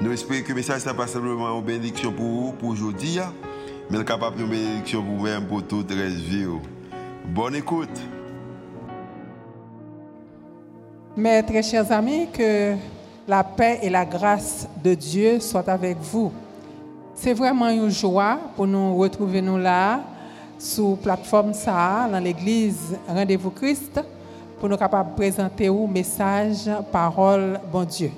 Nous espérons que le message n'est pas simplement une bénédiction pour vous, pour aujourd'hui, mais capable une bénédiction pour vous-même, pour toute la vie. Bonne écoute. Mes très chers amis, que la paix et la grâce de Dieu soient avec vous. C'est vraiment une joie pour nous retrouver nous là, la plateforme ça, dans l'église Rendez-vous Christ, pour nous capables de présenter un message, parole, bon Dieu.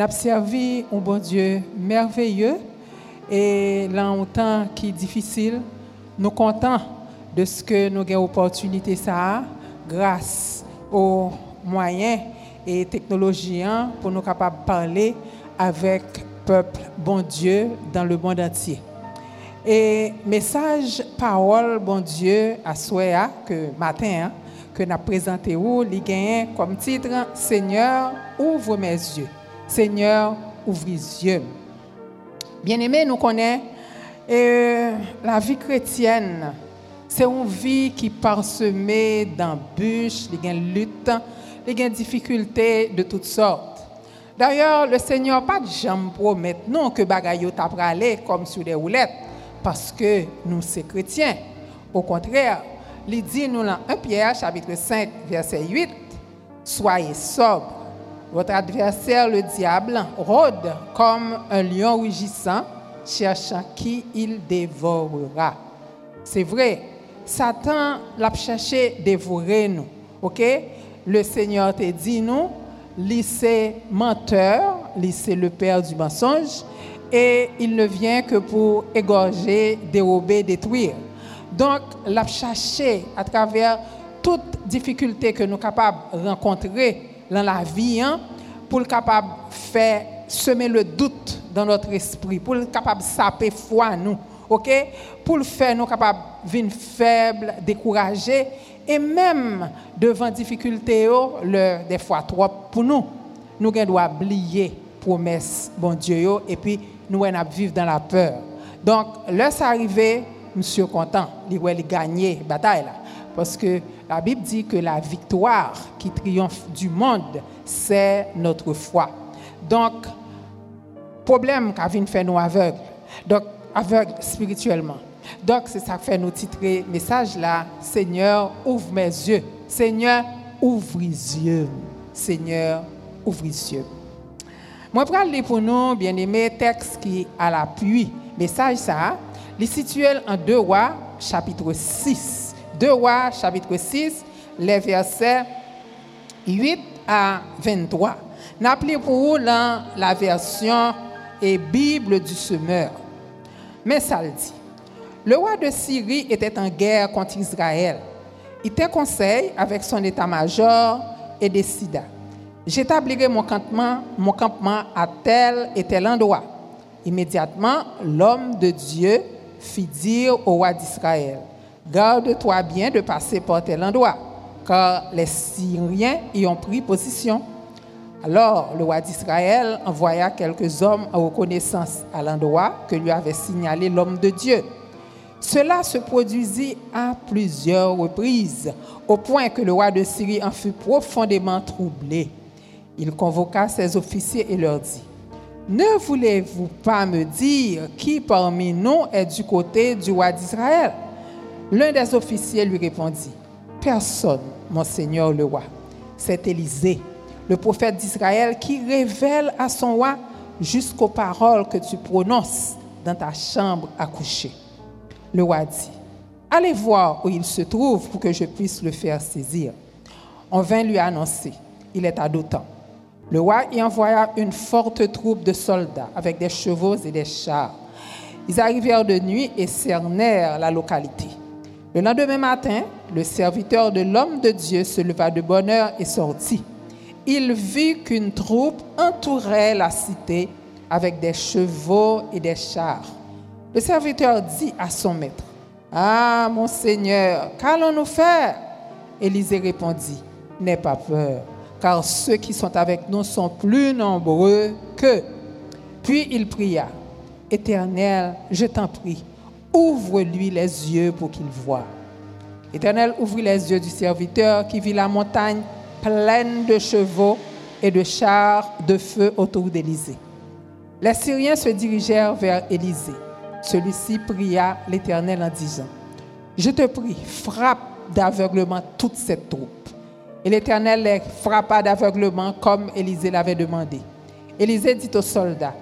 Avons servi un bon Dieu merveilleux et dans un temps qui est difficile, nous comptons de ce que nous avons opportunité ça grâce aux moyens et technologies hein, pour nous capables de parler avec le peuple bon Dieu dans le monde entier. Et message parole bon Dieu à soi que matin hein, que nous présenté il comme titre Seigneur ouvre mes yeux. Seigneur, ouvre les yeux. Bien-aimés, nous connaissons la vie chrétienne. C'est une vie qui parsemée d'embûches, il y a lutte, il y a difficultés de toutes sortes. D'ailleurs, le Seigneur pas de jamais promettre non que bagaille t'a aller comme sur des roulettes parce que nous sommes chrétiens. Au contraire, il dit nous dans 1 Pierre chapitre 5 verset 8 soyez sobres votre adversaire, le diable, rôde comme un lion rugissant, cherchant qui il dévorera. C'est vrai, Satan l'a cherché dévorer nous. OK? Le Seigneur te dit nous, lycée menteur, lycée le père du mensonge, et il ne vient que pour égorger, dérober, détruire. Donc, l'a cherché à travers toute difficulté que nous sommes capables de rencontrer dans la vie hein, pour être capable faire semer le doute dans notre esprit, pour être capable saper foi nous, ok? Pour le faire nous capables de faible, découragés et même devant difficulté le des fois trop pour nous, nous devons oublier promesse bon Dieu et puis nous allons vivre dans la peur. Donc, lorsque arrivé, monsieur content, il va gagner la bataille parce que la Bible dit que la victoire qui triomphe du monde, c'est notre foi. Donc, problème qu'a vu faire nous aveugles, donc aveugles spirituellement. Donc, c'est ça qui fait nous titrer message là, Seigneur, ouvre mes yeux. Seigneur, ouvre les yeux. Seigneur, ouvre les yeux. Moi, je vais pour nous, bien aimé, texte qui à l'appui. Message ça, les situé en 2 rois, chapitre 6. 2 rois, chapitre 6, les versets 8 à 23. N'appelez pour vous dans la version et Bible du semeur. Mais ça le dit. Le roi de Syrie était en guerre contre Israël. Il était conseil avec son état-major et décida J'établirai mon campement, mon campement à tel et tel endroit. Immédiatement, l'homme de Dieu fit dire au roi d'Israël Garde-toi bien de passer par tel endroit, car les Syriens y ont pris position. Alors le roi d'Israël envoya quelques hommes à reconnaissance à l'endroit que lui avait signalé l'homme de Dieu. Cela se produisit à plusieurs reprises, au point que le roi de Syrie en fut profondément troublé. Il convoqua ses officiers et leur dit, Ne voulez-vous pas me dire qui parmi nous est du côté du roi d'Israël? L'un des officiers lui répondit, Personne, mon Seigneur le roi. C'est Élisée, le prophète d'Israël, qui révèle à son roi jusqu'aux paroles que tu prononces dans ta chambre à coucher. Le roi dit, Allez voir où il se trouve pour que je puisse le faire saisir. On vint lui annoncer, il est à d'autant. Le roi y envoya une forte troupe de soldats avec des chevaux et des chars. Ils arrivèrent de nuit et cernèrent la localité. Le lendemain matin, le serviteur de l'homme de Dieu se leva de bonne heure et sortit. Il vit qu'une troupe entourait la cité, avec des chevaux et des chars. Le serviteur dit à son maître, Ah, mon Seigneur, qu'allons-nous faire? Élisée répondit, N'aie pas peur, car ceux qui sont avec nous sont plus nombreux qu'eux. Puis il pria, Éternel, je t'en prie, ouvre-lui les yeux pour qu'il voie. Éternel ouvrit les yeux du serviteur qui vit la montagne pleine de chevaux et de chars de feu autour d'Élysée. Les Syriens se dirigèrent vers Élysée. Celui-ci pria l'Éternel en disant, Je te prie, frappe d'aveuglement toute cette troupe. Et l'Éternel les frappa d'aveuglement comme Élisée l'avait demandé. Élisée dit aux soldats,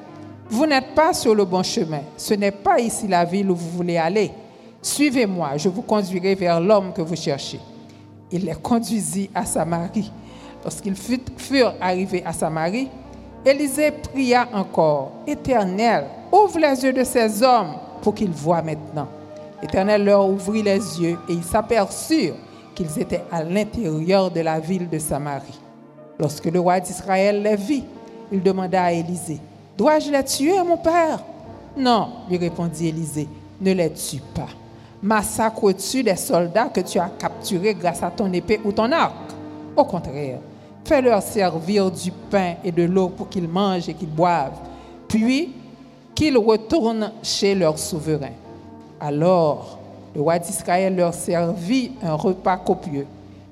Vous n'êtes pas sur le bon chemin, ce n'est pas ici la ville où vous voulez aller. Suivez-moi, je vous conduirai vers l'homme que vous cherchez. Il les conduisit à Samarie. Lorsqu'ils furent arrivés à Samarie, Élisée pria encore, Éternel, ouvre les yeux de ces hommes pour qu'ils voient maintenant. L'Éternel leur ouvrit les yeux et ils s'aperçurent qu'ils étaient à l'intérieur de la ville de Samarie. Lorsque le roi d'Israël les vit, il demanda à Élisée, Dois-je les tuer, mon père? Non, lui répondit Élisée, ne les tue pas. Massacres-tu les soldats que tu as capturés grâce à ton épée ou ton arc? Au contraire, Fais-leur servir du pain et de l'eau pour qu'ils mangent et qu'ils boivent, puis qu'ils retournent chez leur souverain. Alors, le roi d'Israël leur servit un repas copieux.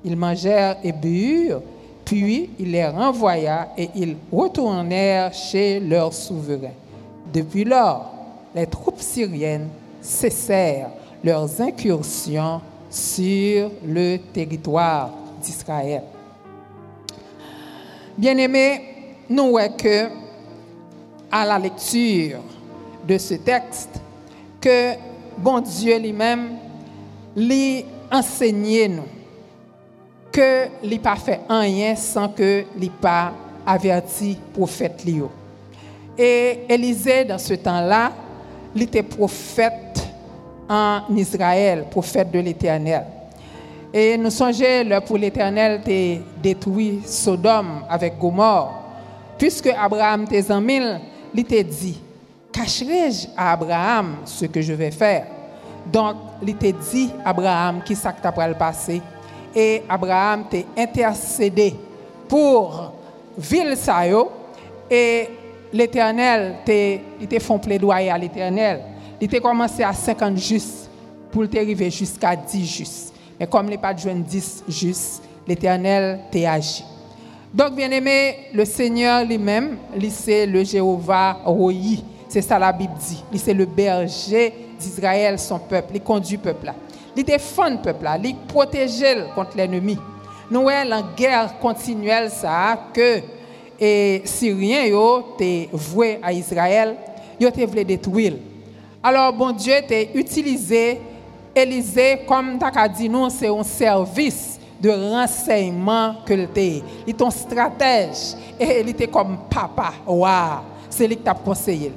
Ils mangèrent et burent, puis il les renvoya et ils retournèrent chez leur souverain. Depuis lors, les troupes syriennes cessèrent leurs incursions sur le territoire d'Israël. Bien-aimés, nous voyons que à la lecture de ce texte, que bon Dieu lui-même lui enseigné nous que n'a pas fait rien sans que lui pas averti prophète Lio. Et Élisée dans ce temps-là, il était prophète en Israël, prophète de l'Éternel. Et nous songeons pour l'Éternel de détruit Sodome avec Gomorre. Puisque Abraham tes mille, il t'a dit, cacherai-je à Abraham ce que je vais faire? Donc, il t'a dit, Abraham, qui ça que le passé? Et Abraham t'a intercédé pour ville Sayo. Et l'Éternel, il t'a fait plaidoyer à l'Éternel. Il t'a commencé à 50 justes pour t'arriver jusqu'à 10 justes. Mais comme n'est pas de 10 juste, l'Éternel t'a agi. Donc, bien aimé, le Seigneur lui-même, c'est le Jéhovah Royi. C'est ça la Bible dit. C'est le berger d'Israël, son peuple. Il conduit le peuple là. Il défend le peuple là. Il protège contre l'ennemi. Nous voyons la guerre continuelle ça que et Syriens yo voué à Israël, yo te voulu détruire. Alors bon Dieu t'a utilisé Élisée, comme tu as dit, nous, c'est un service de renseignement que tu es. Il est un stratège. Et il était comme papa. Waouh! C'est lui qui t'a conseillé.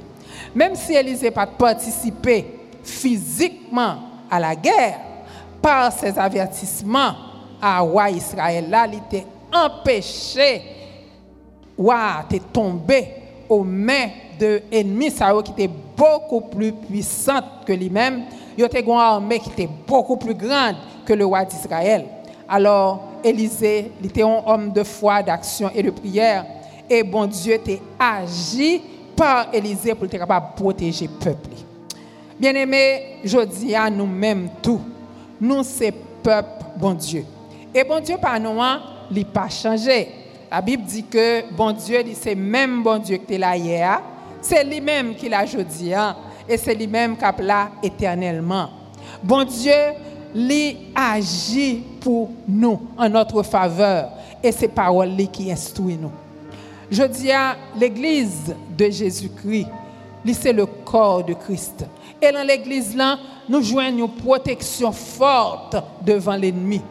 Même si Élisée pas participé physiquement à la guerre, par ses avertissements à roi Israël, là, il était empêché de tomber aux mains de ennemis qui étaient beaucoup plus puissants que lui-même il y avait une armée qui était beaucoup plus grande que le roi d'Israël. Alors, Élisée, il était un homme de foi, d'action et de prière. Et bon Dieu t'a agi par Élisée pour être capable de protéger le peuple. Bien-aimés, je dis à nous-mêmes tout. Nous, c'est peuple, bon Dieu. Et bon Dieu, par nous, hein, il n'a pas changé. La Bible dit que bon Dieu, c'est même bon Dieu que tu es là hier. C'est lui-même qui l'a dit. Hein et c'est lui-même qui a là éternellement. Bon Dieu, lui agit pour nous en notre faveur et c'est paroles qui instruit nous. Je dis à l'église de Jésus-Christ, c'est le corps de Christ. Et dans l'église là, nous joignons une protection forte devant l'ennemi.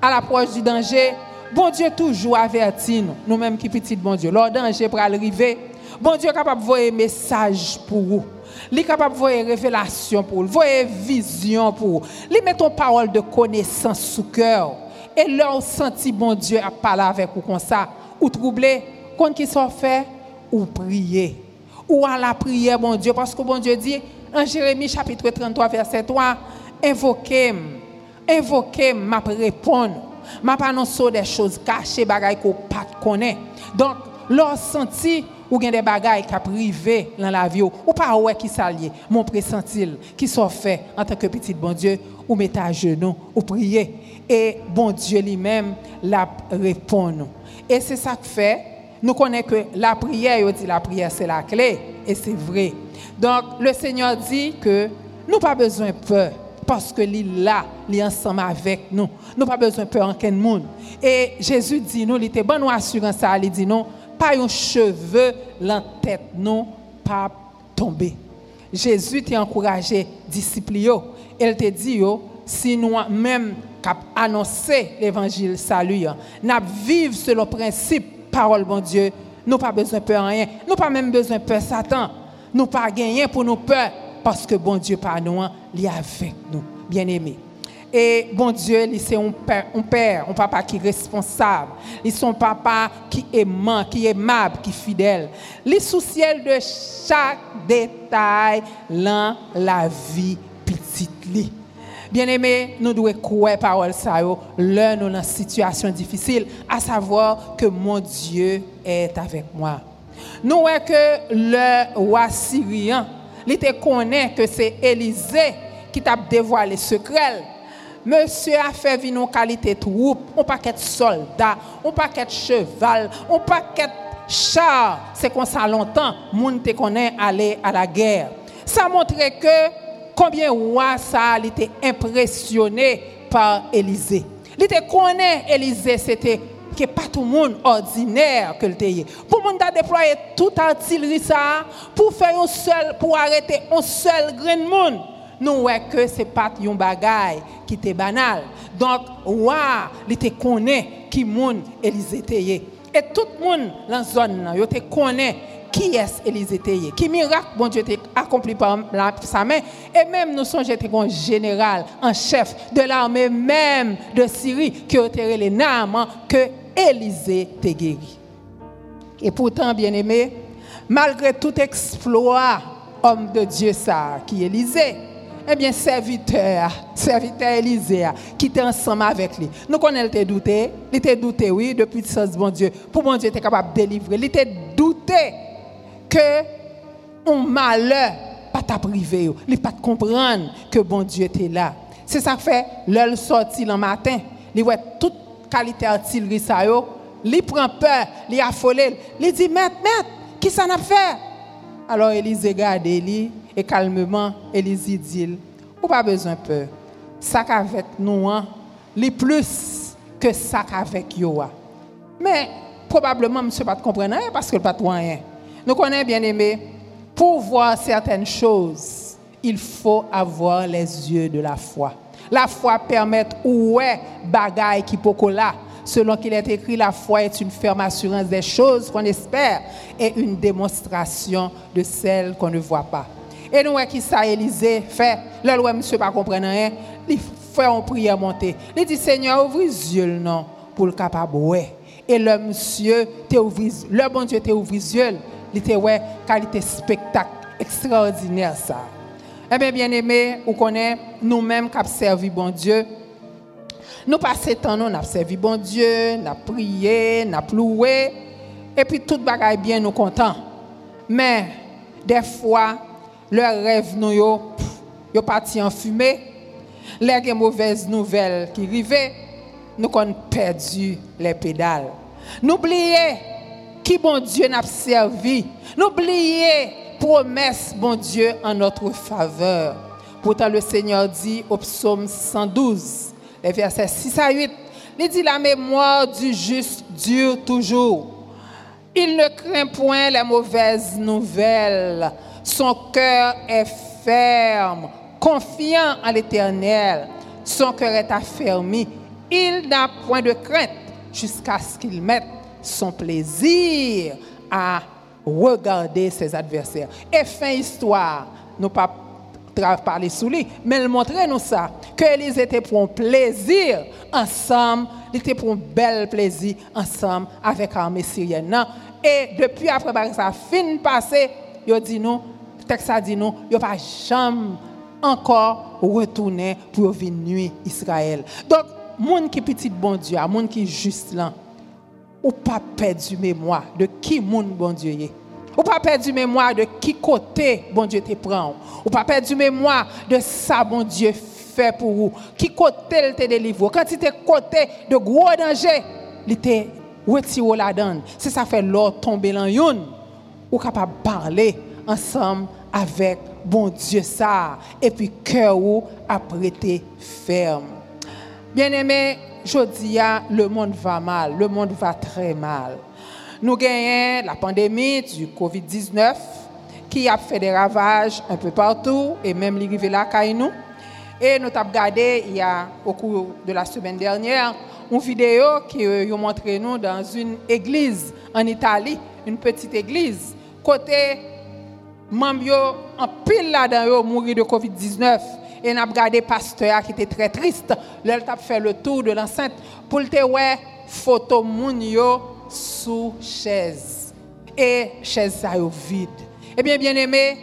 À l'approche du danger, bon Dieu toujours avertit nous, nous-mêmes qui petit bon Dieu. Lors danger pour arriver, bon Dieu est capable de un message pour vous. Il est capable de voir révélation pour vous, voir vision pour vous. Il met une parole de connaissance sous cœur. Et leur senti bon Dieu à parler avec vous comme ça, ou troublé, quand qui sont fait, ou prier. ou à la prière, bon Dieu, parce que bon Dieu dit en Jérémie chapitre 33, verset 3, invoquez-moi, m'a répondre, m'a annoncer des choses cachées, bagaille qu'on pas connaît. Donc, leur senti ou bien des bagailles qui privé dans la vie. Ou pas ouais qui s'allier mon pressentil qui sont fait en tant que petit bon Dieu ou mettre à genoux ou prier. Et bon Dieu lui-même la répond et c'est ça que fait. Nous connaissons que la prière dit la prière c'est la clé. Et c'est vrai donc le Seigneur dit que nous pas besoin de peur parce que est là, est ensemble avec nous. Nous pas besoin de peur en quel monde. Et Jésus dit nous, il était bon nous assurance ça, il dit non, pas un cheveu la tête non pas tomber. Jésus t'a encouragé disciples Il te dit si nous même cap annoncer l'évangile salut, n'a vivre selon principe parole bon Dieu, nous pas besoin de peur rien. Nous pas même besoin de peur Satan. Nous pas gagner pour nous peur parce que bon Dieu par nous, il est avec nous, bien-aimés. Et bon Dieu, c'est un père, un père, un papa qui est responsable. Il son papa qui est aimant, qui est aimable, qui est fidèle. Il souciel de chaque détail dans la vie petite Bien aimé, nous devons croire parole ça l'un dans une situation difficile, à savoir que mon Dieu est avec moi. Nous voyons que le roi syrien, il connaît que c'est Élisée qui t'a dévoilé secret Monsieur a fait venir une qualité troupe, un paquet de soldats, un paquet de cheval, un paquet de chars. C'est comme ça longtemps, monde te connaît aller à la guerre. Ça montrait que combien roi ça était impressionné par Élisée. Il était connaît Élisée, c'était que pas tout le monde ordinaire que le Pour monde a déployé toute artillerie ça pour faire un seul pour arrêter un seul grain de monde nous voyons que ce n'est pas un bagage qui était banal. Donc, wa, il te connaît qui monde Élisée Et tout le monde dans la zone, il te connaît qui est Élisée Qui miracle, bon Dieu, accompli par sa main. Et même nous sommes un général, un chef de l'armée même de Syrie qui a été les Naaman que Élisée te guéri. Et pourtant, bien aimé, malgré tout exploit, homme de Dieu ça, qui est Élisée, eh bien, serviteur, serviteur Élisée, qui était ensemble avec lui. Nous connaissons, était douté. Il était douté, oui, depuis le de bon Dieu. Pour mon Dieu était capable de délivrer. Il était douté que un malheur pas t'a privé. Il pas comprendre que bon Dieu était là. C'est ça que fait, l'heure sorti le matin. Il voit toute qualité artillerie ça Il prend peur, il affolé. Il dit, maître, maître, qui ça n'a fait? Alors Élisée regarde lui et calmement, Élisée dit, ou pas besoin de peur. Ça avec nous, hein, les plus que ça avec Yoa. Mais probablement, monsieur pas comprendre parce que pas rien. Nous connaissons bien aimé, pour voir certaines choses, il faut avoir les yeux de la foi. La foi permet ouais bagaille qui là. Selon qu'il est écrit, la foi est une ferme assurance des choses qu'on espère et une démonstration de celles qu'on ne voit pas. Et nous, qui ça, Élisée fait, le monsieur pas comprendre rien, il fait une prière monter. Il dit, Seigneur, ouvre les yeux, non, pour le capable. Et le monsieur, le bon Dieu, t'a ouvert les yeux, il était, ouais, qualité spectacle extraordinaire, ça. Eh bien, bien aimé, vous connaissez, nous-mêmes qui avons servi bon Dieu, nous passons temps, nous avons servi bon Dieu, nous avons prié, nous avons loué, et puis tout bagaille bien, nous contents. Mais, des fois, leurs rêves nous yo parti en fumée. Les mauvaises nouvelles qui arrivaient, nous avons perdu les pédales. N'oubliez qui bon Dieu n'a servi. N'oubliez promesse bon Dieu en notre faveur. Pourtant le Seigneur dit au psaume 112, les versets 6 à 8, il dit la mémoire du juste dure toujours. Il ne craint point les mauvaises nouvelles son cœur est ferme, confiant en l'Éternel. Son cœur est affermi. Il n'a point de crainte jusqu'à ce qu'il mette son plaisir à regarder ses adversaires. Et fin histoire, nous pas parler sous lui, mais il montrait nous ça, que étaient pour un plaisir ensemble, ils étaient pour un bel plaisir ensemble avec l'armée syrienne. Et depuis après ça fin passé, yo dit nous, texte a dit pas jamais encore retourner pour venir Israël. Donc, monde qui petit bon Dieu, monde qui juste là, ou pas perdu mémoire de qui monde bon Dieu est. Ou pas perdu mémoire de qui côté bon Dieu te prend. Ou pas perdu mémoire de ça bon Dieu fait pour vous. Qui côté il te délivre. Quand il était côté de gros danger, il te retiré la donne. C'est ça fait l'or tomber dans une. Ou capable parler ensemble avec bon Dieu ça. Et puis cœur ou a ferme. Bien-aimé, je dis, le monde va mal, le monde va très mal. Nous gagnons la pandémie du Covid-19 qui a fait des ravages un peu partout et même l'arrivée là nous. Et nous avons regardé il y a au cours de la semaine dernière une vidéo qui a montré nous dans une église en Italie, une petite église. Côté membres en pile là-dedans mourir de Covid-19 et n'a regardé pasteur qui était très triste. Là, il a fait le tour de l'enceinte pour te voir photo sous chaise. Et chaise ça vide. Eh bien, bien aimé,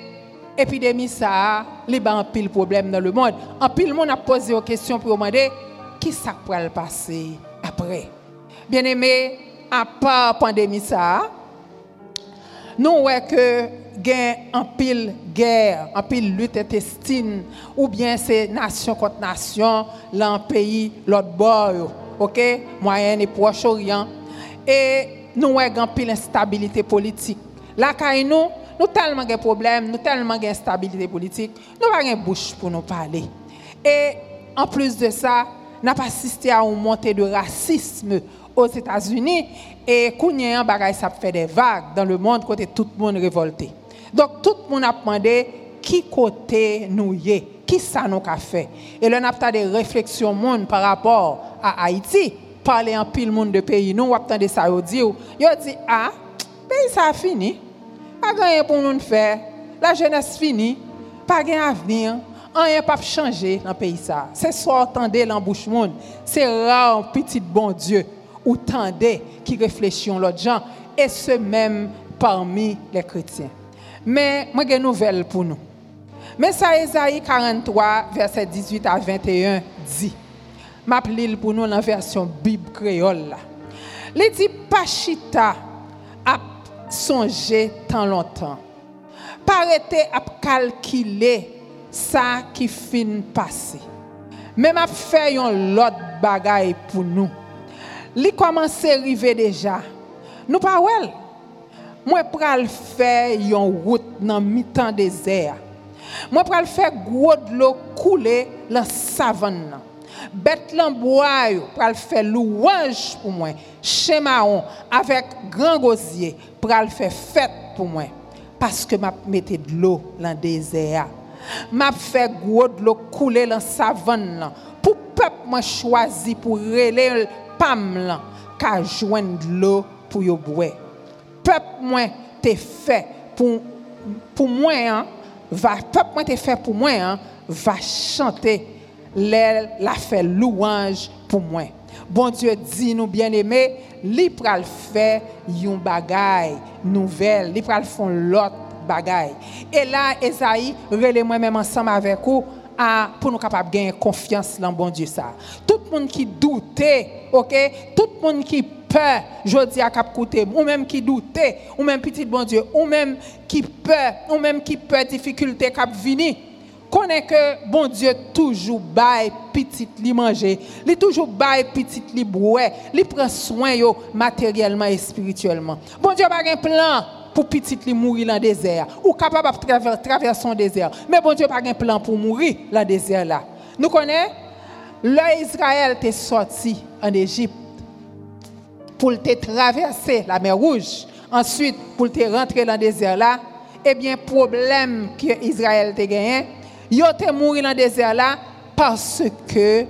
épidémie ça, les a un pile problème dans le monde. En pile monde a posé une question pour demander qui ça pourrait passer après? Bien aimé, à part pandémie ça, nous voyons que gain en pile guerre, en pile lutte intestine, ou bien c'est nation contre nation, l'un pays, l'autre bord, ok, Moyen et Proche-Orient. Et nous avons en pile instabilité politique. Là, nous, nous tellement de problèmes, nous tellement d'instabilité politique, nous n'avons pas de bouche pour nous parler. Et en plus de ça, nous avons assisté à une montée de racisme aux États-Unis et a bagay ça fait des vagues dans le monde côté tout le monde révolté. Donc tout le monde a demandé qui côté nous y qui ça nous a fait. Et là on a des réflexions monde par rapport à Haïti, parler en pile monde de pays nous on des ça yo dit ah pays ça a fini. Pas rien pour nous faire. La jeunesse finie, pas gain avenir rien pas changer dans le pays ça. C'est soit entendez l'embouchement, c'est rare petit bon Dieu ou tendez qui réfléchissent l'autre gens, et ce même parmi les chrétiens. Mais moi, j'ai une nouvelle pour nous. Mais ça, Esaïe 43, verset 18 à 21 dit, m'a pour nous dans la version Bible créole. Il dit, Pachita a songé tant longtemps. Parete à calculer ça qui fin passé. Mais m'a fait un lot bagaille pour nous li commence à arriver déjà. Nous pas well. Moi pral faire yon route dans mi-temps désert. Moi pral faire gros de l'eau couler dans savane. Bête bois pral faire louange pour moi. Chemaon avec grand gosier pral faire fête pour moi parce que m'a metté de l'eau dans désert. M'a fait gros de l'eau couler dans savane pour peuple moi choisi pour reler pam lan ka joindre l'eau pour yo boire. Peuple moi t'es fait pour pour moi hein, va peuple moi t'es fait pour moi hein, va chanter la fait louange pour moi. Bon Dieu dit nous bien aimé, li pral fait yon bagay nouvelle, li pral font l'autre bagay. Et là Esaïe, relais moi même ensemble avec vous pour nous capables de gagner confiance dans bon Dieu ça. Tout le monde qui doutait, OK, tout le monde qui peur, je dis à cap ou même qui doutait, ou même petit bon Dieu, ou même qui peur, ou même qui peur difficulté cap vini. Connaît que bon Dieu toujours bail petit li manger, toujours bail petit li boire, il prend soin yo matériellement et spirituellement. Bon Dieu pas un plan pour petit li mourir dans le désert ou capable de traverser le désert. Mais bon Dieu pas un plan pour mourir dans le désert là. Nous connaissons l'Israël est sorti en Égypte pour te traverser la mer Rouge, ensuite pour te rentrer dans le désert là, eh bien problème que Israël a gagné, il te mourir dans le désert là parce que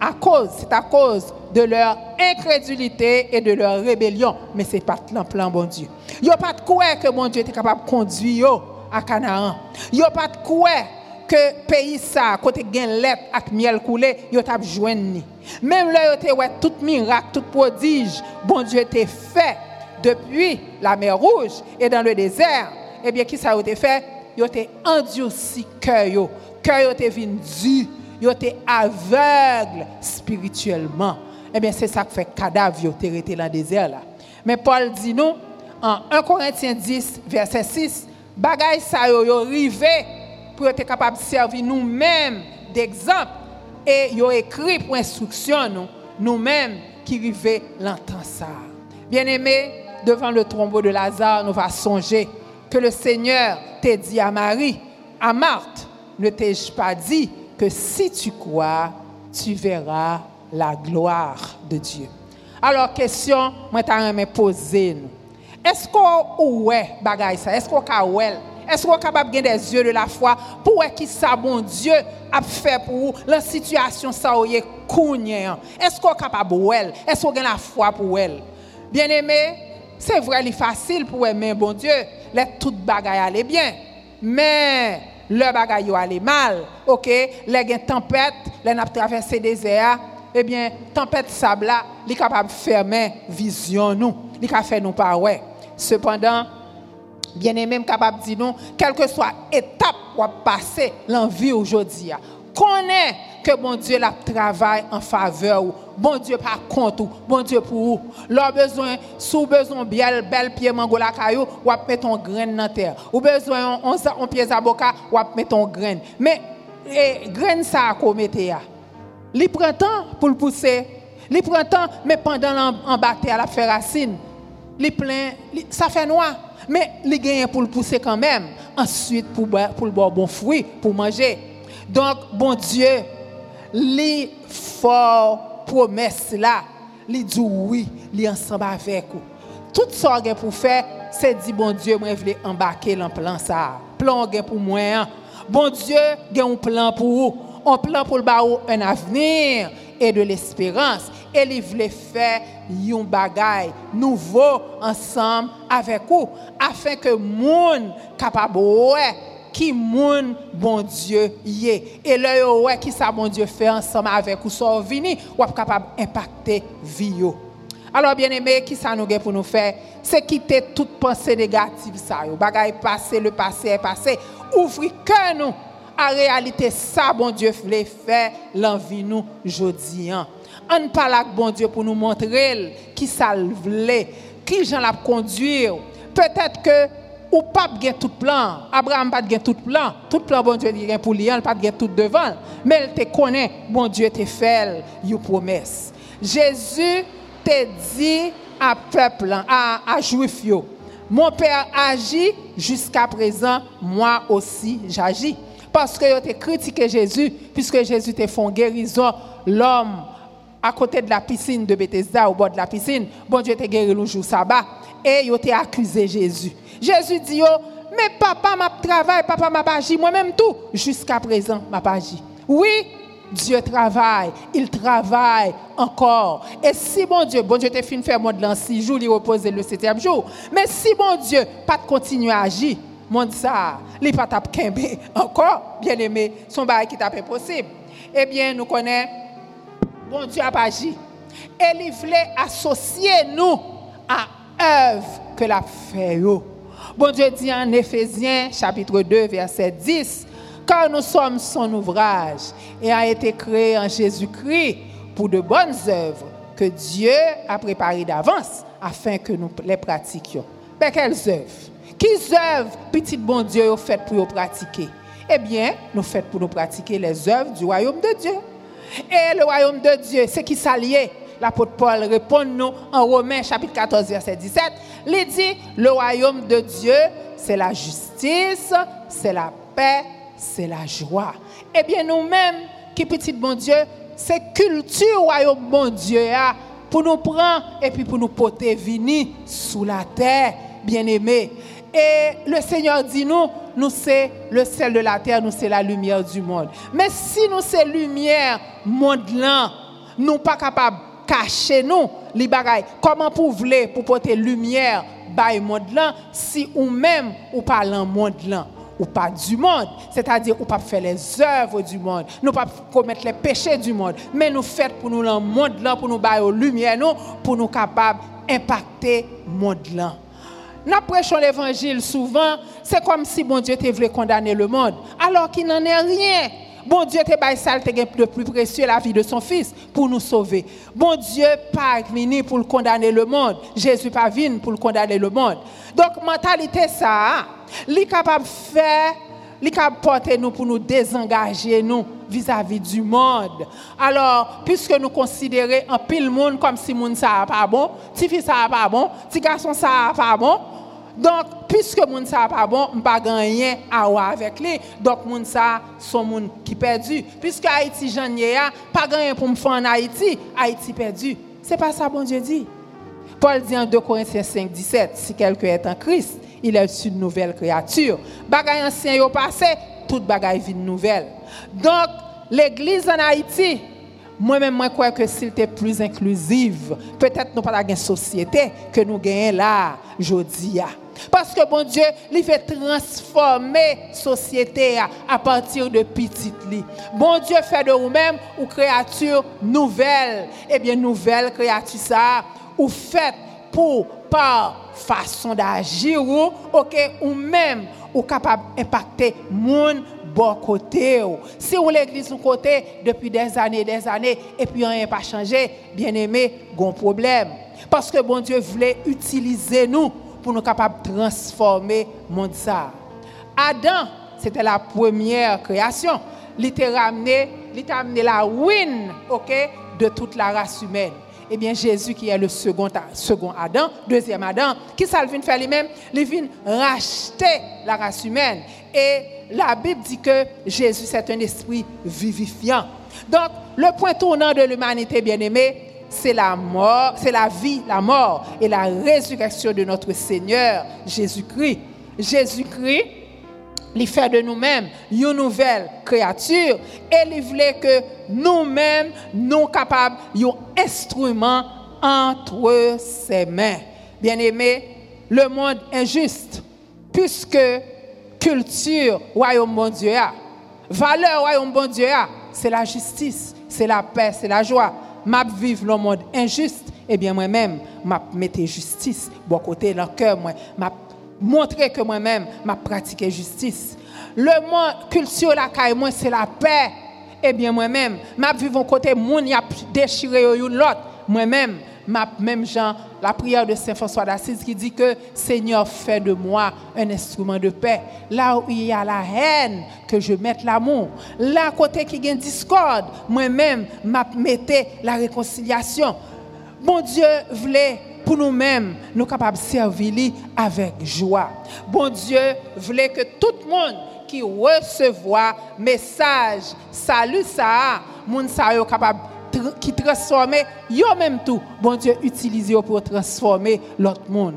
à cause, c'est à cause de leur incrédulité et de leur rébellion. Mais ce n'est pas le plan, bon Dieu. Il n'y a pas de quoi que bon Dieu était capable de conduire à Canaan. Il n'y a pas de quoi que pays ça, côté gain lettre avec miel coulé, il a joindre. Même là, il ouais tout miracle, tout prodige, bon Dieu était fait depuis la mer Rouge et dans le désert. eh bien, qui ça a été fait? Ils ont endurci cœur. Cœur été venu dur. Ils ont été aveugle spirituellement. Eh bien, c'est ça qui fait cadavre été resté dans le désert là. Mais Paul dit nous, en 1 Corinthiens 10, verset 6, bagay ça yo, yo pour être capable de servir nous-mêmes d'exemple. Et yo écrit pour instruction nous, nous-mêmes qui rivé l'entend ça. Bien-aimé, devant le tombeau de Lazare, nous va songer que le Seigneur t'a dit à Marie, à Marthe, ne t'ai-je pas dit que si tu crois, tu verras la gloire de Dieu. Alors, question, moi, je poser nous. Est-ce qu'on est bagay ça? Est-ce qu'on est Est-ce qu'on capable de des yeux de la foi pour qui ça, bon Dieu, a fait pour la situation ça ou est Est-ce qu'on capable de Est-ce qu'on a la foi pour elle? Bien aimé, c'est vrai, facile pour aimer bon Dieu, les toutes bagay aller bien. Mais le bagay aller mal, ok? Les tempêtes, les n'a traversé airs, eh bien, tempête sable là, est capable fermer vision nous, capable de faire nous pas ouais. Cependant, bien aimé, capable dire quelle que soit l'étape pour passer l'envie aujourd'hui, connaît que bon Dieu la travaille en faveur ou bon Dieu par contre ou bon Dieu pour vous. Leur besoin, sous besoin bien bel pied mango la caillou, ou mettre ton graine dans terre. Ou besoin on on pied avocat, ou mettre ton graine. Mais et graine ça a commetté il prend temps pour le pousser. Il prend temps, mais pendant l'embatté à la faire racine, il plein, ça fait noir. Mais il gagne pour le pousser quand même. Ensuite, pour, pour le boire bon fruit, pour manger. Donc, bon Dieu, les fort promesses là, il dit oui, il ensemble avec vous. Tout ce qu'il pour faire, c'est dire bon Dieu, moi je veux embarquer dans plan ça. Plan pour moi. Hein. Bon Dieu, a un plan pour vous un plan pour le un avenir et de l'espérance. Et il voulait faire un bagay nouveau ensemble avec vous, afin que monde capable qui moun bon Dieu y est. Et là, ouais, qui ça bon Dieu fait ensemble avec vous, soit vini, ou capable d'impacter vie. Alors, bien aimé, qui ça nous pour nous faire? C'est quitter toute pensée négative, ça. Bagay passé, le passé est passé. Ouvrez que nous en réalité, ça, bon Dieu, voulait faire l'envie nous aujourd'hui. Hein. On parle avec bon Dieu pour nous montrer qui ça voulait, qui j'en l'a conduire. Peut-être que ou pas bien tout plan. Abraham pas bien tout plan. Tout plan bon Dieu dit pour lui, il pas bien tout devant. Mais il te connaît, bon Dieu te fait une promesse. Jésus te dit à peuple, à, à juif mon père agit jusqu'à présent, moi aussi j'agis. Parce que vous critiqué Jésus, puisque Jésus t'a fait guérison l'homme à côté de la piscine de Bethesda, au bord de la piscine. Bon Dieu t'a guéri le jour sabbat. Et vous t'a accusé Jésus. Jésus dit, mais papa m'a travaillé, papa m'a agi, moi-même tout. Jusqu'à présent, m'a agi. Oui, Dieu travaille, il travaille encore. Et si bon Dieu, bon Dieu t'a fait faire de l'an six jours, il repose le septième jour. Mais si bon Dieu, pas de continuer à agir, monde ça, les pas tap encore, bien aimé, son bail qui tape impossible. Eh bien, nous connaissons, bon Dieu a agi. Et il voulait associer nous à œuvre que la fait. Bon Dieu dit en Éphésiens chapitre 2 verset 10, car nous sommes son ouvrage et a été créé en Jésus-Christ pour de bonnes œuvres que Dieu a préparées d'avance afin que nous les pratiquions. Mais quelles œuvres? Quelles œuvres, petit bon Dieu, fait pour nous pratiquer? Eh bien, nous faisons pour nous pratiquer les œuvres du royaume de Dieu. Et le royaume de Dieu, c'est qui s'allie L'apôtre Paul répond nous en Romains chapitre 14, verset 17. Il dit, le royaume de Dieu, c'est la justice, c'est la paix, c'est la joie. Eh bien, nous-mêmes, qui petit bon Dieu, c'est culture royaume bon Dieu hein, pour nous prendre et puis pour nous porter venir sous la terre, bien-aimés. Et le Seigneur dit nous, nous c'est le sel de la terre, nous c'est la lumière du monde. Mais si nous c'est lumière monde là, nous pas capable cacher nous les bagailles. Comment pour voulez pour porter lumière le monde là si ou même ou pas monde là ou pas du monde, c'est-à-dire ou pas faire les œuvres du monde, nous pas commettre les péchés du monde, mais nous faisons pour nous le monde là pour nous bailler lumière nous pour nous capables impacter monde là. Nous prêchons l'évangile souvent, c'est comme si bon Dieu te voulait condamner le monde, alors qu'il n'en est rien. Bon Dieu te bail ça de plus précieux la vie de son fils pour nous sauver. Bon Dieu pas venu pour condamner le monde. Jésus pas venu pour condamner le monde. Donc mentalité ça, est capable de faire li ka porter nous pour nous désengager vis-à-vis du monde. Alors, puisque nous considérons un pile monde comme si monde ça pas bon, petit fils ça pas bon, petit garçon ça pas bon, donc puisque monde ça pas bon, on pas rien à avec lui. Donc monde ça son monde qui perdu. Puisque Haïti j'en pas rien pour me faire en Haïti, Haïti perdu. C'est pas ça bon Dieu dit. Paul dit en 2 Corinthiens 5 17, si quelqu'un est en Christ, il est une nouvelle créature. Bagay ancien yo passé, toute bagay vie nouvelle. Donc, l'église en Haïti, moi-même, moi, crois que s'il était plus inclusive, peut-être nous pas la société que nous gagnons là, aujourd'hui. Parce que bon Dieu, il fait transformer la société à partir de petites. Bon Dieu fait de vous-même une créature nouvelle. Eh bien, nouvelle créature ça, ou fait pour par façon d'agir ou OK ou même ou capable d'impacter mon bon côté si on l'église son côté depuis des années des années et puis rien pas changé bien aimé gon problème. Parce que bon Dieu voulait utiliser nous pour nous capables transformer monde ça. Adam c'était la première création. Il t'a la ruine OK de toute la race humaine eh bien Jésus qui est le second, second Adam, deuxième Adam, qui ça vient faire lui-même? Il vient racheter la race humaine. Et la Bible dit que Jésus c'est un esprit vivifiant. Donc, le point tournant de l'humanité bien-aimée, c'est la mort, c'est la vie, la mort et la résurrection de notre Seigneur Jésus-Christ. Jésus-Christ il fait de nous-mêmes une nouvelle créature et il voulait que nous-mêmes nous capables un instrument entre ses mains. Bien-aimé, le monde injuste, puisque culture, royaume Dieu valeur royaume bon Dieu c'est la justice, c'est la paix, c'est la joie. M'a vivre le monde injuste, et eh bien moi-même, m'a mettre justice, bon côté dans le cœur, moi, montrer que moi-même, m'a pratiqué justice. Le monde culture la caille, moi, c'est la paix. Eh bien, moi-même, m'a vivre côté moun y a déchiré l'autre. Moi-même, ma même Jean, la prière de Saint François d'Assise qui dit que Seigneur, fais de moi un instrument de paix. Là où il y a la haine, que je mette l'amour. Là, côté qui y a discorde, moi-même, m'a mettais la réconciliation. Bon Dieu voulait pour nous-mêmes, nous capables de servir avec joie. Bon Dieu voulait que tout le monde qui recevoir message, salut ça, moun sa capable qui transformer yo même tout. Bon Dieu utilise pour transformer l'autre monde.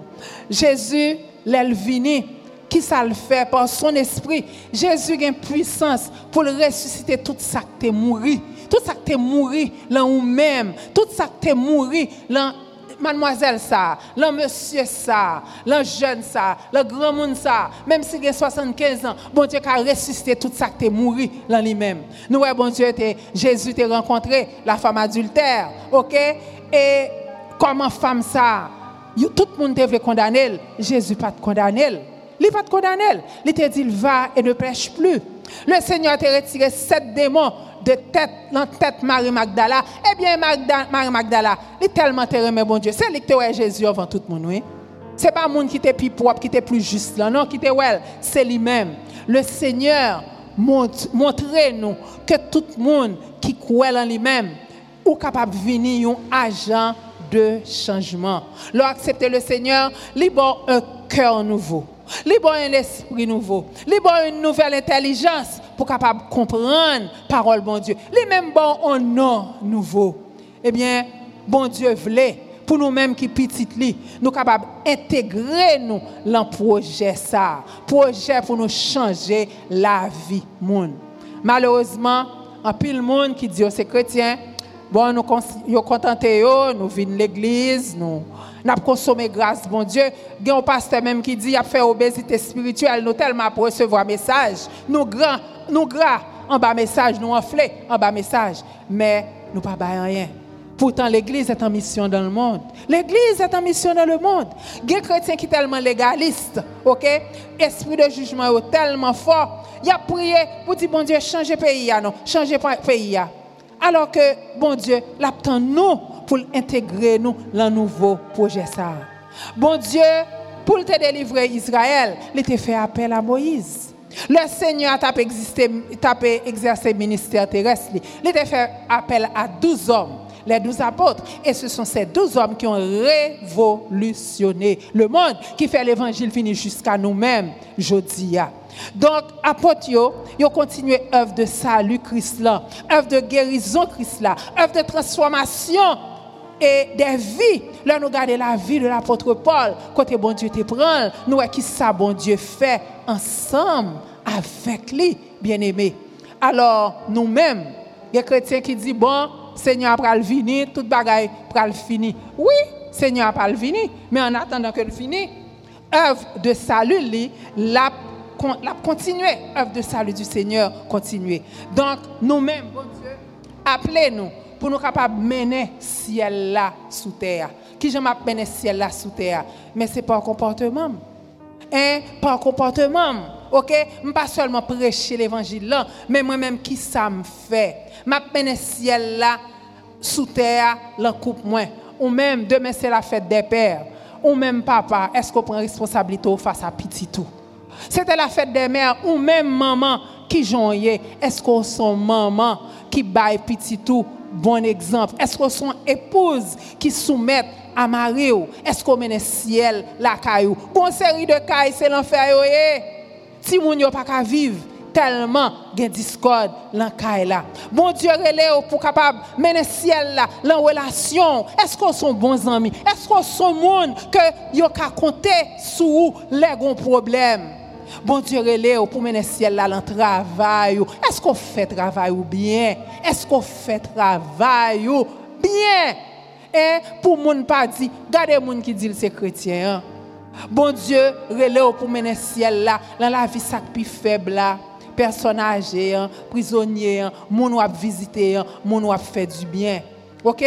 Jésus l'elvini qui ça le fait? Par son esprit. Jésus a une puissance pour ressusciter tout ça qui est mort. Tout ça qui est mort là ou même, tout ça qui est mort là mademoiselle ça, le monsieur ça, le jeune ça, le grand monde ça, même s'il a 75 ans, bon Dieu a ressuscité tout ça qui est mort dans lui-même. Nous, bon Dieu, Jésus t'a rencontré la femme adultère, ok? Et comment femme ça, tout le monde devait condamner, Jésus pas condamner. Il pas condamner. Il t'a dit, va et ne pêche plus. Le Seigneur t'a retiré sept démons de tête dans tête Marie Magdala. Eh bien, Marie Magdala, il est tellement terrible, bon Dieu. C'est lui qui est Jésus avant tout le monde, oui. Ce n'est pas le monde qui était plus propre, qui était plus juste, là. non, qui était well, c'est lui-même. Le Seigneur montre, nous que tout le monde qui croit en lui-même est capable de venir un agent de changement. Leur accepter le Seigneur, libre un cœur nouveau. Libre un esprit nouveau. Libre une nouvelle intelligence pour capable comprendre parole bon Dieu. Les mêmes bon un nom nouveau. Eh bien, bon Dieu voulait pour nous-mêmes qui petit li, nous capables d'intégrer nous dans projet ça, projet pour nous changer la vie monde. Malheureusement, un pile monde qui dit aux c'est chrétien, bon nous yo contenté yo, nous venons l'église, nous n'a consommé grâce, bon Dieu. Il y a un pasteur même qui dit, a fait obésité spirituelle, nous tellement pour recevoir message. Nous grands, nous gras, en bas message, nous enflés, en bas message. Mais nous pas rien. Pourtant, l'Église est en mission dans le monde. L'Église est en mission dans le monde. Il y a des qui sont tellement légalistes, ok? Esprit de jugement est tellement fort. Il a prié pour dire, bon Dieu, changez pays, non? Changez pays. Alors que, bon Dieu, l'attend nous pour intégrer nous dans le nouveau projet. Ça. Bon Dieu, pour te délivrer Israël, il a fait appel à Moïse. Le Seigneur a exercé le ministère terrestre. Il a fait appel à 12 hommes les douze apôtres. Et ce sont ces douze hommes qui ont révolutionné le monde, qui fait l'évangile fini jusqu'à nous-mêmes, Jodia. Donc, apôtres, ils ont continué l'œuvre de salut Christ là, œuvre de guérison Christ là, œuvre de transformation et des vies. Là, nous regardons la vie de l'apôtre Paul. Côté bon Dieu te prend, nous qui ça bon Dieu fait ensemble avec lui, bien-aimé. Alors, nous-mêmes, les chrétiens qui disent, bon, Seigneur a venir, tout bagaille pral fini. Oui, Seigneur a venir, mais en attendant que le fini, œuvre de salut, la, la continuer, œuvre de salut du Seigneur continuer. Donc, nous-mêmes, bon Dieu, appelez-nous pour nous capables de mener ciel là sous terre. Qui je mener ciel là sous terre, mais c'est un comportement. Hein, un comportement. OK, pas seulement prêcher l'évangile mais moi-même qui ça me fait m'a le ciel là sous terre la coupe moins ou même demain c'est la fête des pères. Ou même papa est-ce qu'on prend responsabilité face à petit tout c'était la fête des mères ou même maman qui joignait est-ce qu'on son maman qui baille petit tout bon exemple. Est-ce qu'on son épouse qui soumettent à Marie est-ce qu'on mène ciel la caillou bon série de cailles c'est l'enfer si moun yo pas vivre tellement de discorde dans là. Bon Dieu relève pour capable mener ciel là, la relation. Est-ce qu'on sont bons amis? Est-ce qu'on sont monde que yo ka compter sur les gros problèmes? Bon Dieu relève pour mener ciel là, le travail. Est-ce qu'on fait travail bien? Est-ce qu'on fait travail ou bien? Et pour moun pas dit, regardez moun qui dit c'est chrétien. Bon Dieu relève pour mener ciel là, dans la vie ça plus faible là personnes âgées, hein, prisonniers, moun wap visiter, hein, moun wap fait du bien. OK?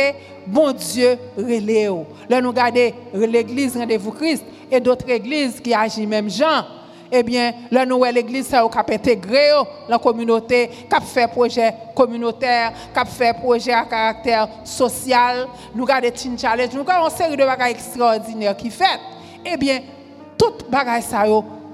Bon Dieu relève. Là nous regardons l'église Rendez-vous Christ et d'autres églises qui agissent même gens. Eh bien, là nous l'église ça a intégré la communauté, qui fait projet communautaire, qui fait projet à caractère social. Nous regardons Teen Challenge, nous regardons une série de bagages extraordinaires qui fait. Eh bien, tout bagage ça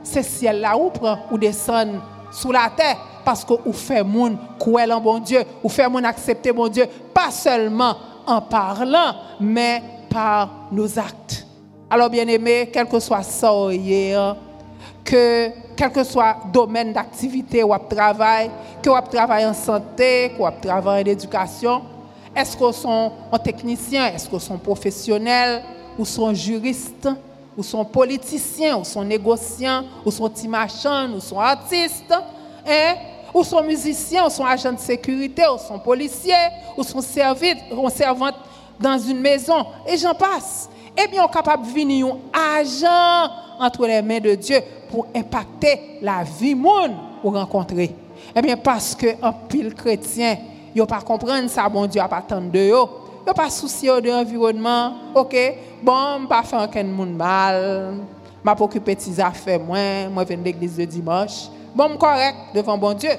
c'est ciel là où prend ou descend sous la terre parce que vous faites moun croire en bon Dieu, vous faites moun accepter bon Dieu, pas seulement en parlant, mais par nos actes. Alors bien aimé, quel que soit ça, que quel que soit domaine d'activité ou travail, que vous travaillez en santé, que vous travaillez en éducation, est-ce que sont un technicien, est-ce que sont professionnels, ou sont juristes, ou sont politiciens, ou sont négociants, ou sont timachans, ou sont artistes, hein? ou sont musiciens, ou sont agents de sécurité, ou sont policiers, ou sont servantes dans une maison, et j'en passe. Eh bien, on est capable de venir un agent entre les mains de Dieu pour impacter la vie monde ou rencontrer. Eh bien, parce que un pile chrétien, il pas comprendre ça, bon Dieu, à pas de eux. Il pas souci de l'environnement. OK, bon, pas faire aucun monde mal. M'a occupé ses affaires moi, moi viens l'église de dimanche. Bon, correct devant bon Dieu.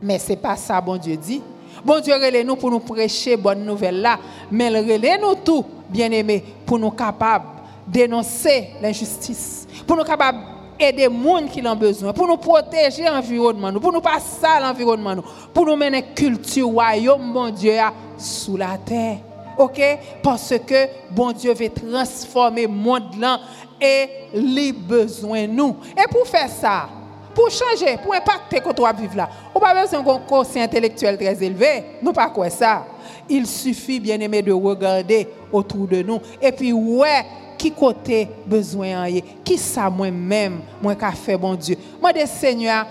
Mais c'est pas ça bon Dieu dit. Bon Dieu relève nous pour nous prêcher bonne nouvelle là, mais relève nous tout, bien-aimés, pour nous capables dénoncer l'injustice, pour nous capables aider les gens qui ont besoin, pour nous protéger l'environnement, pour nous passer l'environnement, pour nous mener culture royaume bon Dieu sous la terre. OK? Parce que bon Dieu veut transformer le monde là et les besoins nous. Et pour faire ça, pour changer, pour impacter quand on vivre là, on n'a pas besoin d'un conscient intellectuel très élevé. Nous pas quoi ça. Il suffit, bien aimé, de regarder autour de nous. Et puis, ouais, qui côté besoin qui ça moi-même, moi qu'a fait bon Dieu? Moi, des Seigneur,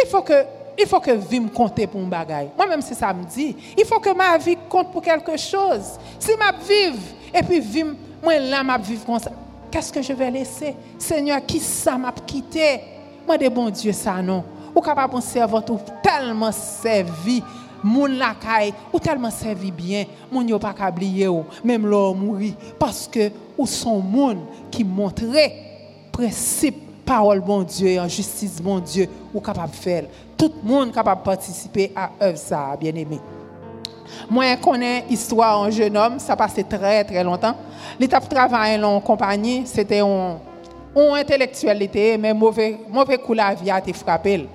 il faut que il faut que vie me compte pour un bagage. Moi-même, c'est ça me dit. Il faut que ma vie compte pour quelque chose. Si ma vive, et puis vie, moi là, ma vivre comme ça, qu'est-ce que je vais laisser? Seigneur, qui ça m'a quitté? Moi, de bon Dieu, ça non. Ou capable de servir tellement servi moun la kay, ou tellement servi bien, moun yo pas oublier ou, même l'homme mourir parce que ou son moun qui montrait principe parole bon Dieu en justice bon Dieu ou capable de faire. Tout le monde capable de participer à œuvre ça, bien aimé. Moi, je connais l'histoire d'un jeune homme, ça passait très très longtemps. L'étape travail en compagnie, c'était un, un intellectualité, mais mauvais, mauvais coup la vie a été frappé.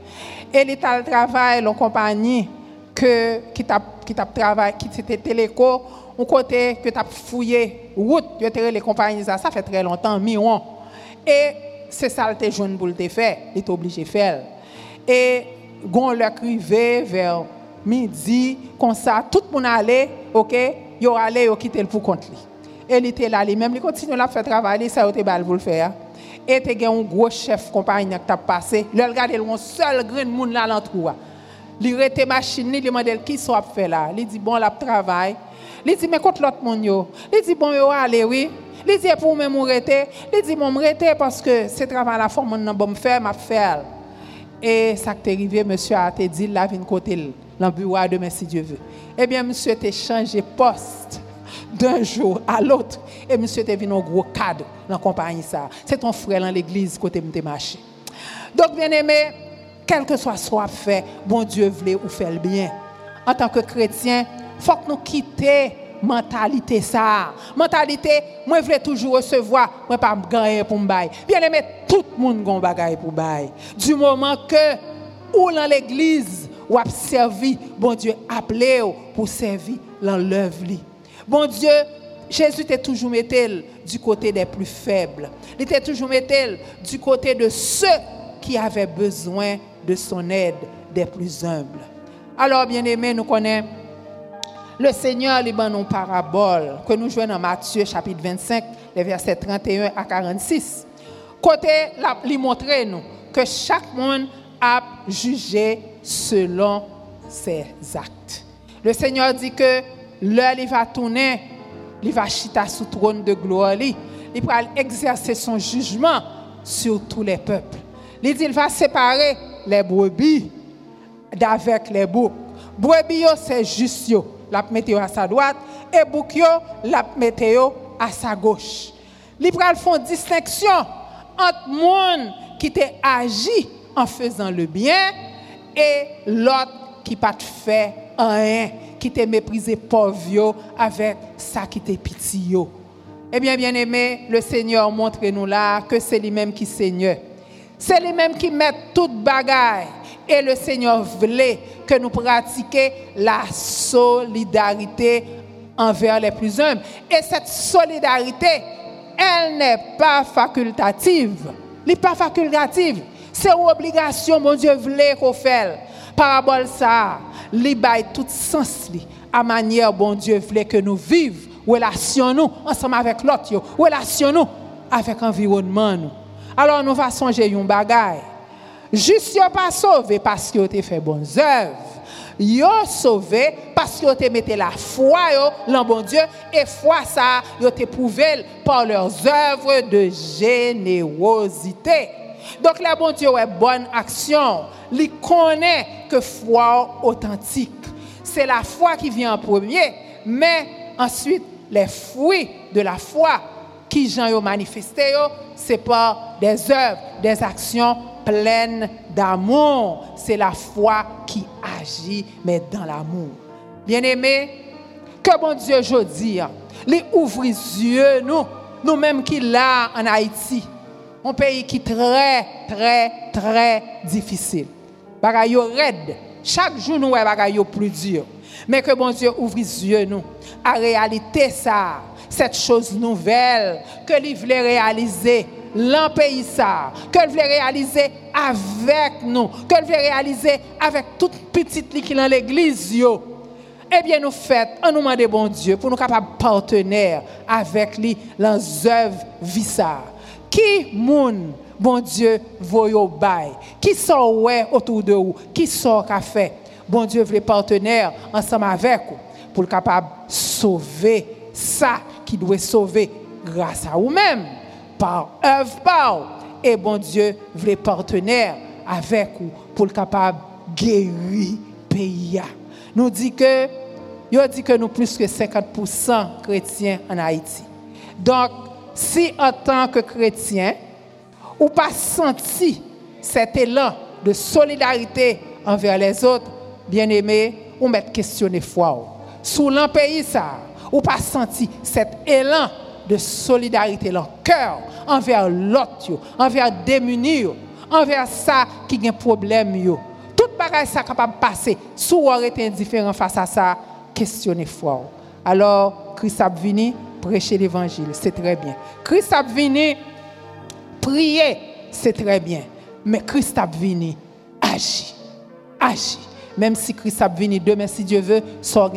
Et l'état de travail en compagnie, que, qui t'a qui t'a travaillé, qui c'était téléco, un côté que t'a fouillé route, les compagnies ça, ça fait très longtemps, millions. Et c'est ça que jeune pour le faire, il est obligé de faire. Et gon le crivé vers midi, comme ça, tout le monde allait, ok, il allait, il quitté le pour compte Et il était là, même il continue à faire travailler, ça été bal pour le faire. Et tu un gros chef compagnie qui t'a passé, il regarde un seul grain de monde là l'entour. Il était machine, il demande qui soit fait là. Il dit bon, la travail. Il dit mais contre l'autre monde yo. Il dit bon yo allez oui. Il dit pour moi m'arrêter. Il dit mon m'arrêter parce que ce travail la forme non bon faire m'a faire. Et ça qui est arrivé monsieur a te dit là vinn côté bureau demain si Dieu veut. Eh bien monsieur t'a changé poste d'un jour à l'autre et monsieur t'a venu un gros cadre dans compagnie ça. C'est ton frère dans l'église côté m'te marché. Donc bien aimé quel que soit qu'on fait, bon Dieu voulait ou faire le bien. En tant que chrétien, il faut que nous quittions mentalité ça. Mentalité, moi je voulais toujours recevoir, moi pas gagner pour me Bien aimé, tout le monde a bagaille pour bail. Du moment que ou dans l'église ou a servi, bon Dieu appelé pour servir dans l'œuvre. Bon Dieu, Jésus était toujours mettel du côté des plus faibles. Il était toujours mettel du côté de ceux qui avaient besoin de son aide des plus humbles. Alors, bien aimés, nous connaissons le Seigneur, les une parabole que nous jouons dans Matthieu chapitre 25, les versets 31 à 46. Côté, il montre nous que chaque monde a jugé selon ses actes. Le Seigneur dit que l'heure il va tourner, il va chita sous trône de gloire, il va exercer son jugement sur tous les peuples. Il dit il va séparer les brebis d'avec les boucs. Brebis, c'est juste, la météo à sa droite, et bouc, la météo à sa gauche. Les font distinction entre monde qui t'a agi en faisant le bien et l'autre qui pas fait rien, qui t'a méprisé pauvre avec ça qui t'a pitié. Eh bien, bien aimé, le Seigneur montre-nous là que c'est lui-même qui Seigneur. C'est lui-même qui met toute bagaille. Et le Seigneur voulait que nous pratiquions la solidarité envers les plus humbles. Et cette solidarité, elle n'est pas facultative. Elle n'est pas facultative. C'est une obligation, mon Dieu voulait qu'on fasse. Parabole ça, li tout sens à manière bon Dieu voulait que nous vivions relation nous ensemble avec l'autre, relation nous avec l'environnement. Alors nous va songer un bagay. Juste yo pas sauvé parce que ont fait bonnes œuvres. Yo sauvé parce que ont mis la foi dans bon Dieu et foi ça yo te prouvé par leurs œuvres de générosité. Donc le bon Dieu est bonne action. Il connaît que foi authentique. C'est la foi qui vient en premier, mais ensuite les fruits de la foi qui Jean a manifesté, c'est pas des œuvres, des actions pleines d'amour. C'est la foi qui agit, mais dans l'amour. Bien-aimés, que bon Dieu aujourd'hui, les ouvre les yeux, nous, nous-mêmes qui là en Haïti, un pays qui est très, très, très difficile. Bagaille raide. Chaque jour, nous avons plus dur. Mais que bon Dieu ouvre les yeux, nous, à réalité ça cette chose nouvelle que lui voulait réaliser pays ça, que voulait réaliser avec nous, que voulait réaliser avec toute petite qui dans l'église. Eh bien, nous faisons, un nous de bon Dieu pour nous capables partenaires avec lui dans l'œuvre visa. Qui moun, bon Dieu, voyo bay? Qui sont ouais autour de vous? Qui sont café? Bon Dieu veut partenaires ensemble avec vous pour capable sauver ça qui doit sauver grâce à vous-même, par œuvre, par Et bon Dieu voulait partenaire avec vous pour le capable guérir pays. nous dit que, il dit que nous plus que 50% chrétiens en Haïti. Donc, si en tant que chrétien, ou pas senti cet élan de solidarité envers les autres, bien aimé, ou mettre questionner foi. Sous pays, ça, ou pas senti cet élan de solidarité dans le cœur envers l'autre, envers démunis, envers ça qui a un problème. Tout bagage ça capable de passer. Si vous êtes indifférent face à ça, questionnez foi. Alors, Christ a venu prêcher l'évangile, c'est très bien. Christ a venu prier, c'est très bien. Mais Christ a venu agir. Agir. Même si Christ a venu demain, si Dieu veut,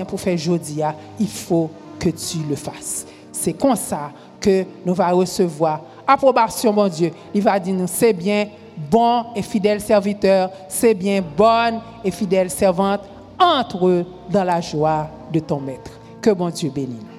pour faire aujourd'hui, il faut que tu le fasses. C'est comme ça que nous allons recevoir approbation, mon Dieu. Il va dire c'est bien, bon et fidèle serviteur, c'est bien, bonne et fidèle servante, entre dans la joie de ton maître. Que bon Dieu bénisse.